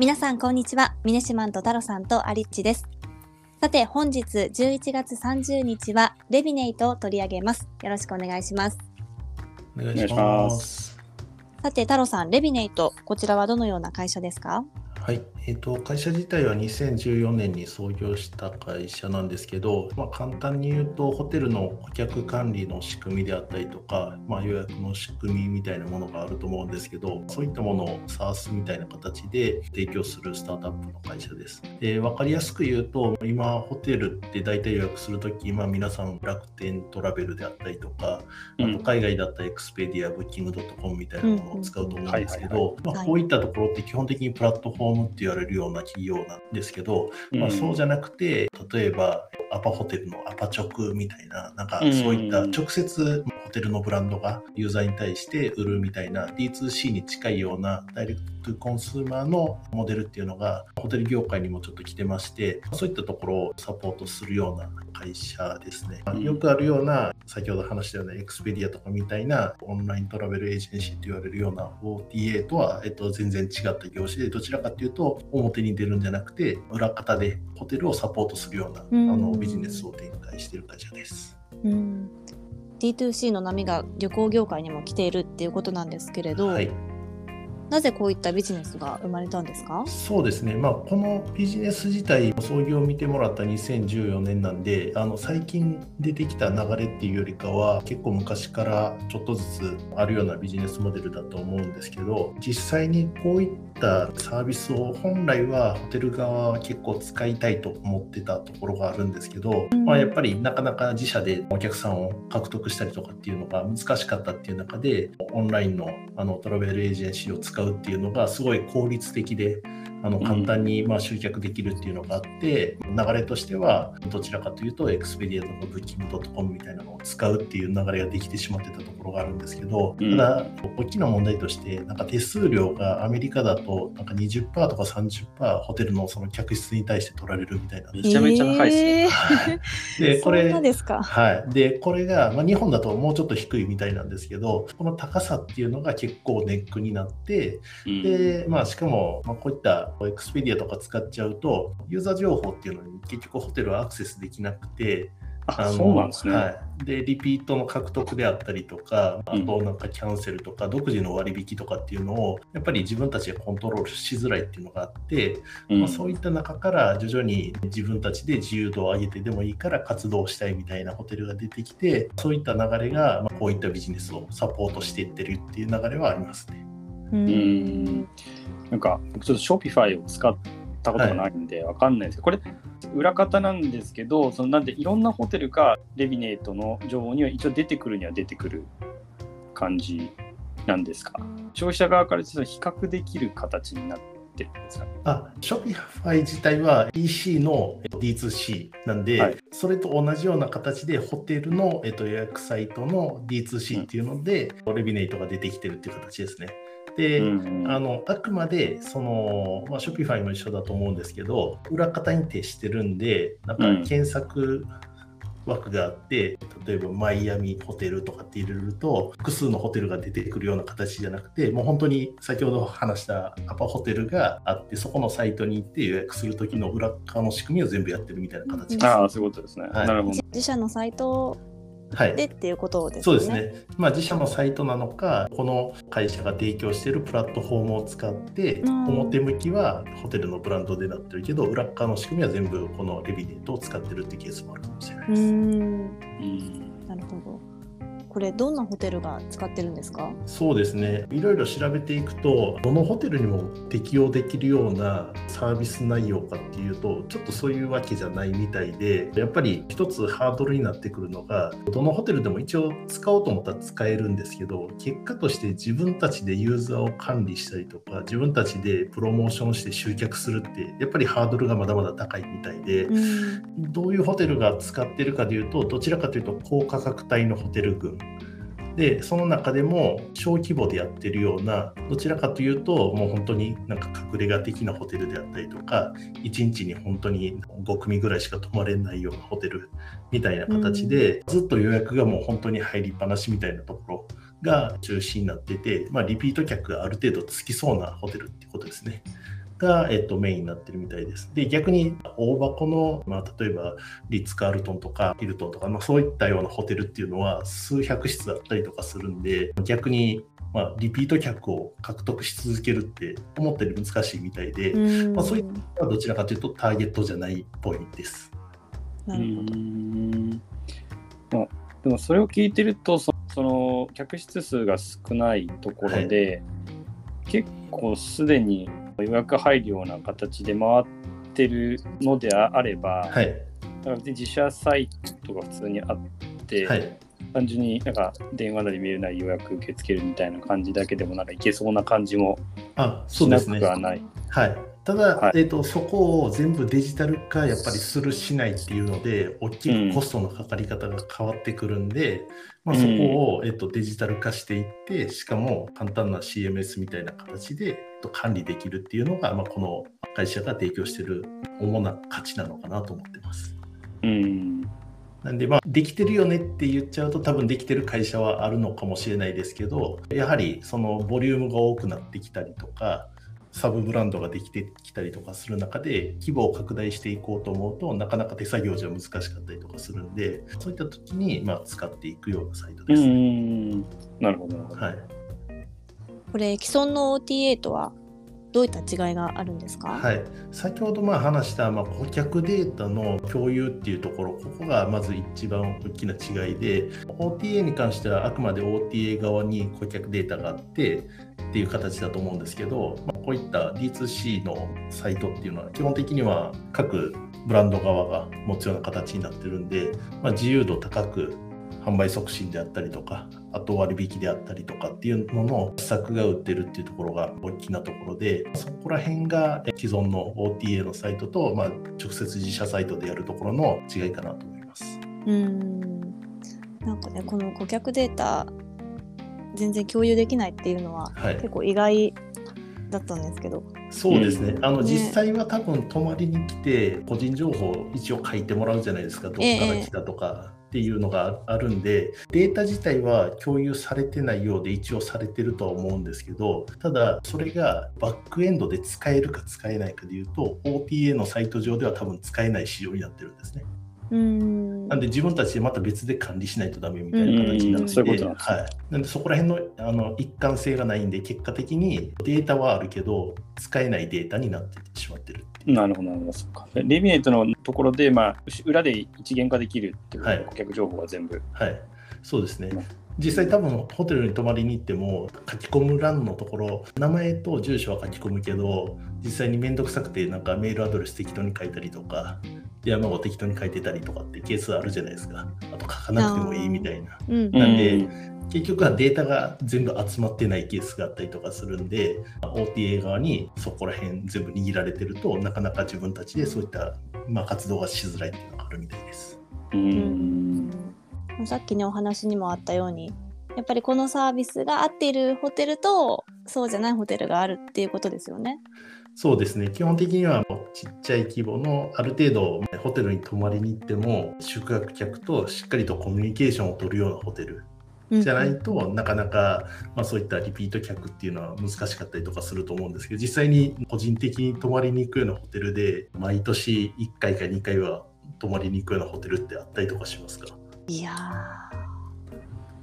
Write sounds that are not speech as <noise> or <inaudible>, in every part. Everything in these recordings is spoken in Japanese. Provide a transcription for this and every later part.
皆さんこんにちは。ミネシマンと太郎さんとアリッチです。さて本日11月30日はレビネイトを取り上げます。よろしくお願いします。お願いします。さて太郎さんレビネイトこちらはどのような会社ですか？はい、えーと、会社自体は2014年に創業した会社なんですけど、まあ、簡単に言うとホテルの顧客管理の仕組みであったりとか、まあ、予約の仕組みみたいなものがあると思うんですけどそういったものを SARS みたいな形で提供するスタートアップの会社です。で分かりやすく言うと今ホテルって大体予約するとき今皆さん楽天トラベルであったりとか、あと海外だったらエクスペディアブッキングドットコムみたいなものを使うと思うんですけどこういったところって基本的にプラットフォームって言われるような企業なんですけど、まあ、そうじゃなくて例えばアパホテルのアパ直みたいななんかそういった直接ホテルのブランドがユーザーに対して売るみたいな D2C に近いような direct consumer のモデルっていうのがホテル業界にもちょっと来てましてそういったところをサポートするような会社ですね。よくあるような先ほど話したようなエクスペディアとかみたいな online travel agency と言われるような OTA とは、えっと、全然違った業種でどちらかというと表に出るんじゃなくて裏方でホテルをサポートするような、あのビジネスを展開している会社です。うん D2C の波が旅行業界にも来ているっていうことなんですけれど、はい、なぜこういったビジネスが生まれたんですか？そうですね、まあ、このビジネス自体、創業を見てもらった2014年なんで、あの最近出てきた流れっていうよりかは、結構昔からちょっとずつあるようなビジネスモデルだと思うんですけど、実際にこういったサービスを本来はホテル側は結構使いたいと思ってたところがあるんですけど、うん、まあ、やっぱりなかなか自社でお客さんを獲得したりとかっていうのが難しかったっていう中で、オンラインのあのトラベルエージェンシーを使うっていうのがすごい効率的であの簡単にま集客できるっていうのがあって、うん、流れとしてはどちらかというとエクスペディアとかブッキングドットコムみたいなのを使うっていう流れができてしまってたところがあるんですけど、うん、ただ大きな問題としてなんか手数料がアメリカだとなんか20%とか30%ホテルのその客室に対して取られるみたいな。めちゃめちゃ高いですね。で <laughs> これはい、でこれが、まあ、日本だともうちょっと低いみたいなんですけどこの高さっていうのが結構ネックになって、でまあ、しかも、まあ、こういったエクスペディアとか使っちゃうと、ユーザー情報っていうのに結局ホテルはアクセスできなくて、あそうなんですね、はい、でリピートの獲得であったりとかあとなんかキャンセルとか独自の割引とかっていうのをやっぱり自分たちでコントロールしづらいっていうのがあって、うん、まあ、そういった中から徐々に自分たちで自由度を上げてでもいいから活動したいみたいなホテルが出てきてそういった流れが、まあ、こういったビジネスをサポートしていってるっていう流れはありますね。うん。なんか僕ちょっと Shopify を使ったことがないんでわかんないですけど、はい、これ裏方なんですけどそのなんでいろんなホテルがレビネートの情報には一応出てくるには出てくる感じなんですか？消費者側からちょっと比較できる形になってるんですか？あ、Shopify 自体は EC の D2C なんで、はい、それと同じような形でホテルの、えっと、予約サイトの D2C っていうので、うん、レビネートが出てきてるっていう形ですね。で、うん、あのあくまでその、まあ、ショピファイも一緒だと思うんですけど裏方に徹してるんでなんか検索枠があって、うん、例えばマイアミホテルとかって入れると複数のホテルが出てくるような形じゃなくてもう本当に先ほど話したアパホテルがあってそこのサイトに行って予約する時の裏側の仕組みを全部やってるみたいな形です。ああそういうことですね。はい、なるほど自社のサイトはい、でっていうことですね。そうですね。まあ自社のサイトなのか、この会社が提供しているプラットフォームを使って、表向きはホテルのブランドでなってるけど、裏側の仕組みは全部このレビデートを使ってるっていうケースもあるかもしれないです。うんなるほど。これどんなホテルが使ってるんですか？そうですね。いろいろ調べていくとどのホテルにも適用できるようなサービス内容かっていうとちょっとそういうわけじゃないみたいでやっぱり一つハードルになってくるのがどのホテルでも一応使おうと思ったら使えるんですけど結果として自分たちでユーザーを管理したりとか自分たちでプロモーションして集客するってやっぱりハードルがまだまだ高いみたいで、うん、どういうホテルが使ってるかでいうとどちらかというと高価格帯のホテル群でその中でも小規模でやってるようなどちらかというともう本当になんか隠れ家的なホテルであったりとか1日に本当に5組ぐらいしか泊まれないようなホテルみたいな形で、ずっと予約がもう本当に入りっぱなしみたいなところが中心になってて、まあ、リピート客がある程度つきそうなホテルってことですね。が、えっと、メインになってるみたいです。で、逆に大箱の、まあ、例えばリッツ・カールトンとかヒルトンとか、まあ、そういったようなホテルっていうのは数百室だったりとかするんで、逆にまあ、リピート客を獲得し続けるって思ったより難しいみたいで、まあ、そういったどちらかというとターゲットじゃないっぽいです。なるほど。まあ、でもそれを聞いてるとその客室数が少ないところで、はい、結構すでに予約入るような形で回ってるのであれば、はい、だから自社サイトが普通にあって、はい。単純になんか電話なりメールなり予約受け付けるみたいな感じだけでもなんかいけそうな感じもしなくはない。はい、ただ、はい、えーと、そこを全部デジタル化やっぱりするしないっていうので大きくコストのかかり方が変わってくるんで、うん、まあ、そこを、えーと、デジタル化していってしかも簡単な CMS みたいな形で、えー、と管理できるっていうのが、まあ、この会社が提供している主な価値なのかなと思ってます。うんなんでまあできてるよねって言っちゃうと多分できてる会社はあるのかもしれないですけどやはりそのボリュームが多くなってきたりとかサブブランドができてきたりとかする中で規模を拡大していこうと思うとなかなか手作業じゃ難しかったりとかするんでそういった時にまあ使っていくようなサイトです、ね。なるほど。はい。これ既存の OTA とはどういった違いがあるんですか、はい、先ほどまあ話したまあ顧客データの共有っていうところここがまず一番大きな違いで OTA に関してはあくまで OTA 側に顧客データがあってっていう形だと思うんですけど、まあ、こういった D2C のサイトっていうのは基本的には各ブランド側が持つような形になってるんで、まあ、自由度高く販売促進であったりとか、あと割引であったりとかっていうのの施策が売ってるっていうところが大きなところで、そこら辺が既存の OTA のサイトと、まあ、直接自社サイトでやるところの違いかなと思います。うんなんかね、この顧客データ全然共有できないっていうのは、はい、結構意外だったんですけど。そうですね。あの、ね、実際は多分泊まりに来て個人情報一応書いてもらうじゃないですか。どこから来たとか。っていうのがあるんでデータ自体は共有されてないようで一応されてるとは思うんですけどただそれがバックエンドで使えるか使えないかでいうと OTA のサイト上では多分使えない仕様になってるんですね。うん。なんで自分たちでまた別で管理しないとダメみたいな形になってて、はい、なんでそこら辺のあの一貫性がないんで結果的にデータはあるけど使えないデータになってしまってるなるほど、なるほど、そか。レビネートのところで、まあ、裏で一元化できるっていう、はい、顧客情報は全部。はい、そうですね。実際多分ホテルに泊まりに行っても書き込む欄のところ名前と住所は書き込むけど実際に面倒くさくてなんかメールアドレス適当に書いたりとか電話番号適当に書いてたりとかってケースあるじゃないですか。あと書かなくてもいいみたいな、うん、なんで結局はデータが全部集まってないケースがあったりとかするんで OTA 側にそこら辺全部握られてるとなかなか自分たちでそういった、まあ、活動がしづらいっていうのがあるみたいです。うん。さっきねお話にもあったようにやっぱりこのサービスが合っているホテルとそうじゃないホテルがあるっていうことですよね。そうですね。基本的にはちっちゃい規模のある程度ホテルに泊まりに行っても宿泊客としっかりとコミュニケーションを取るようなホテルじゃないと、なかなか、まあ、そういったリピート客っていうのは難しかったりとかすると思うんですけど実際に個人的に泊まりに行くようなホテルで毎年1回か2回は泊まりに行くようなホテルってあったりとかしますか？いや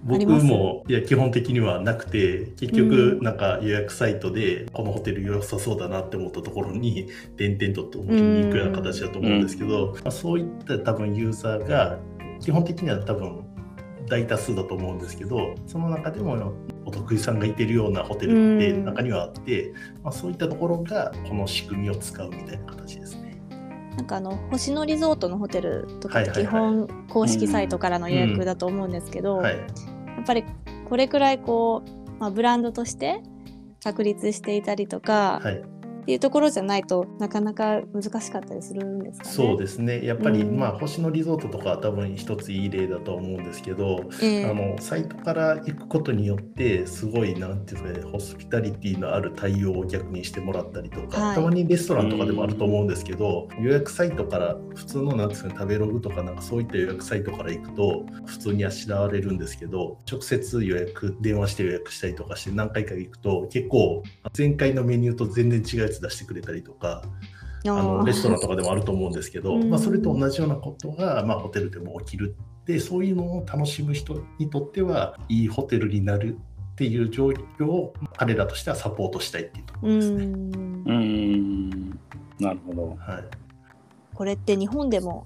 僕もいや基本的にはなくて結局なんか予約サイトでこのホテル良さそうだなって思ったところに点々と泊まりに行くような形だと思うんですけど、まあ、そういった多分ユーザーが基本的には多分大多数だと思うんですけどその中でもお得意さんがいてるようなホテルって中にはあって、まあ、そういったところがこの仕組みを使うみたいな形ですね。なんかあの星野リゾートのホテルとか基本公式サイトからの予約だと思うんですけど、やっぱりこれくらいこう、まあ、ブランドとして確立していたりとか、はい、っていうところじゃないとなかなか難しかったりするんですかね。そうですね。やっぱり、うん、まあ星野リゾートとかは多分一ついい例だと思うんですけど、えー、あのサイトから行くことによってすごいなんていうんですかねホスピタリティのある対応を逆にしてもらったりとか、はい、たまにレストランとかでもあると思うんですけど、予約サイトから普通のなんですかね食べログとかなんかそういった予約サイトから行くと普通にあしらわれるんですけど直接予約電話して予約したりとかして何回か行くと結構前回のメニューと全然違うやつス出してくれたりとかあのレストランとかでもあると思うんですけど、まあ、それと同じようなことが、まあ、ホテルでも起きるでそういうのを楽しむ人にとってはいいホテルになるっていう状況を彼らとしてはサポートしたいっていうところですね。うん。なるほど、はい、これって日本でも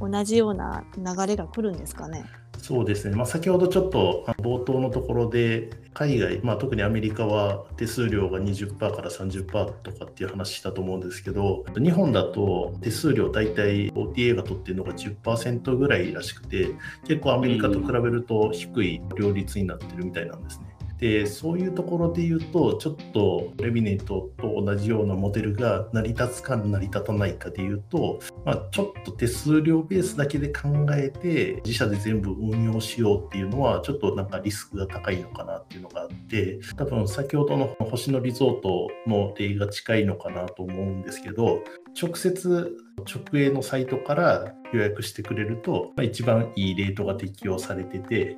同じような流れが来るんですかね？そうですね、まあ、先ほどちょっと冒頭のところで、海外、まあ、特にアメリカは手数料が20%から30%とかっていう話したと思うんですけど、日本だと手数料、大体 OTA が取ってるのが10%ぐらいらしくて、結構アメリカと比べると低い両立になってるみたいなんですね。でそういうところで言うとちょっとレビネートと同じようなモデルが成り立つか成り立たないかで言うと、まあ、ちょっと手数料ベースだけで考えて自社で全部運用しようっていうのはちょっとなんかリスクが高いのかなっていうのがあって多分先ほどの星野リゾートの例が近いのかなと思うんですけど直接直営のサイトから予約してくれると、まあ、一番いいレートが適用されてて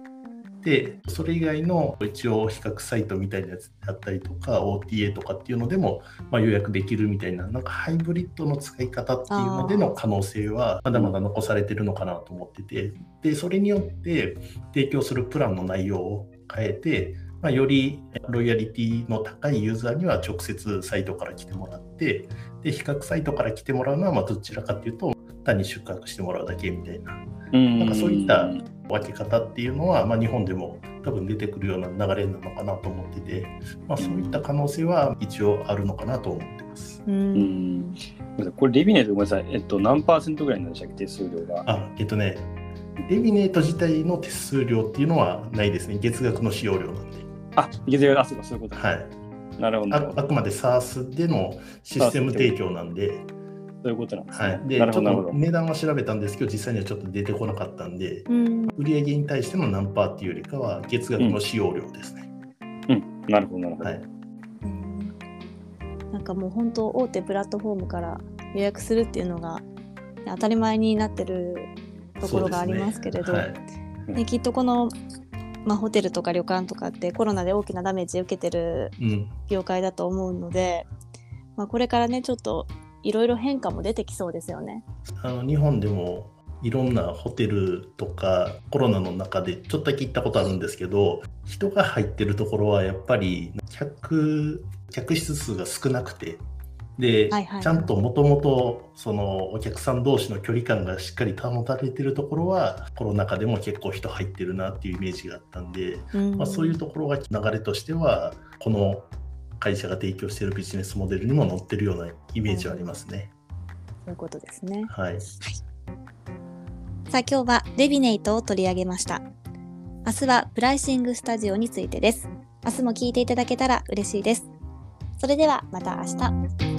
それ以外の一応比較サイトみたいなやつだったりとか OTA とかっていうのでも、まあ、予約できるみたいななんかハイブリッドの使い方っていうのでの可能性はまだまだ残されてるのかなと思ってて。でそれによって提供するプランの内容を変えてまあ、よりロイヤリティの高いユーザーには直接サイトから来てもらってで比較サイトから来てもらうのはまどちらかというと単に宿泊してもらうだけみたいな。なんかそういった分け方っていうのは、まあ、日本でも多分出てくるような流れなのかなと思ってて、まあ、そういった可能性は一応あるのかなと思ってます。うんこれ、レビネートごめんなさい、えっと、何パーセントぐらいなんでしたっけ、手数料が。あえっとね、レビネート自体の手数料っていうのはないですね、月額の使用料なんで。あ、月額、あ、そうか、そういうこと。はい。なるほどあ。あくまで SARS でのシステム提供なんで。そういうことなんですね。はい、で、ちょっと値段は調べたんですけど、実際にはちょっと出てこなかったんで、うん、売上に対しての何パーっていうよりかは、月額の使用量ですね。うん、うん、なるほど、なるほど。はい、なんかもう本当、大手プラットフォームから予約するっていうのが当たり前になってるところがありますけれど、ね。はい、ね、きっとこのまあ、ホテルとか旅館とかってコロナで大きなダメージ受けてる業界だと思うので、うん、まあ、これからねちょっといろいろ変化も出てきそうですよね。あの日本でもいろんなホテルとかコロナの中でちょっとだけ行ったことあるんですけど人が入ってるところはやっぱり客客室数が少なくてで、はいはい、ちゃんともともとそのお客さん同士の距離感がしっかり保たれてるところはコロナ禍でも結構人入ってるなっていうイメージがあったんで、うん、まあ、そういうところが流れとしてはこの会社が提供しているビジネスモデルにも載ってるようなイメージはありますね。そういうことですね。はい。さあ今日はレビネイトを取り上げました。明日はプライシングスタジオについてです。明日も聞いていただけたら嬉しいです。それではまた明日。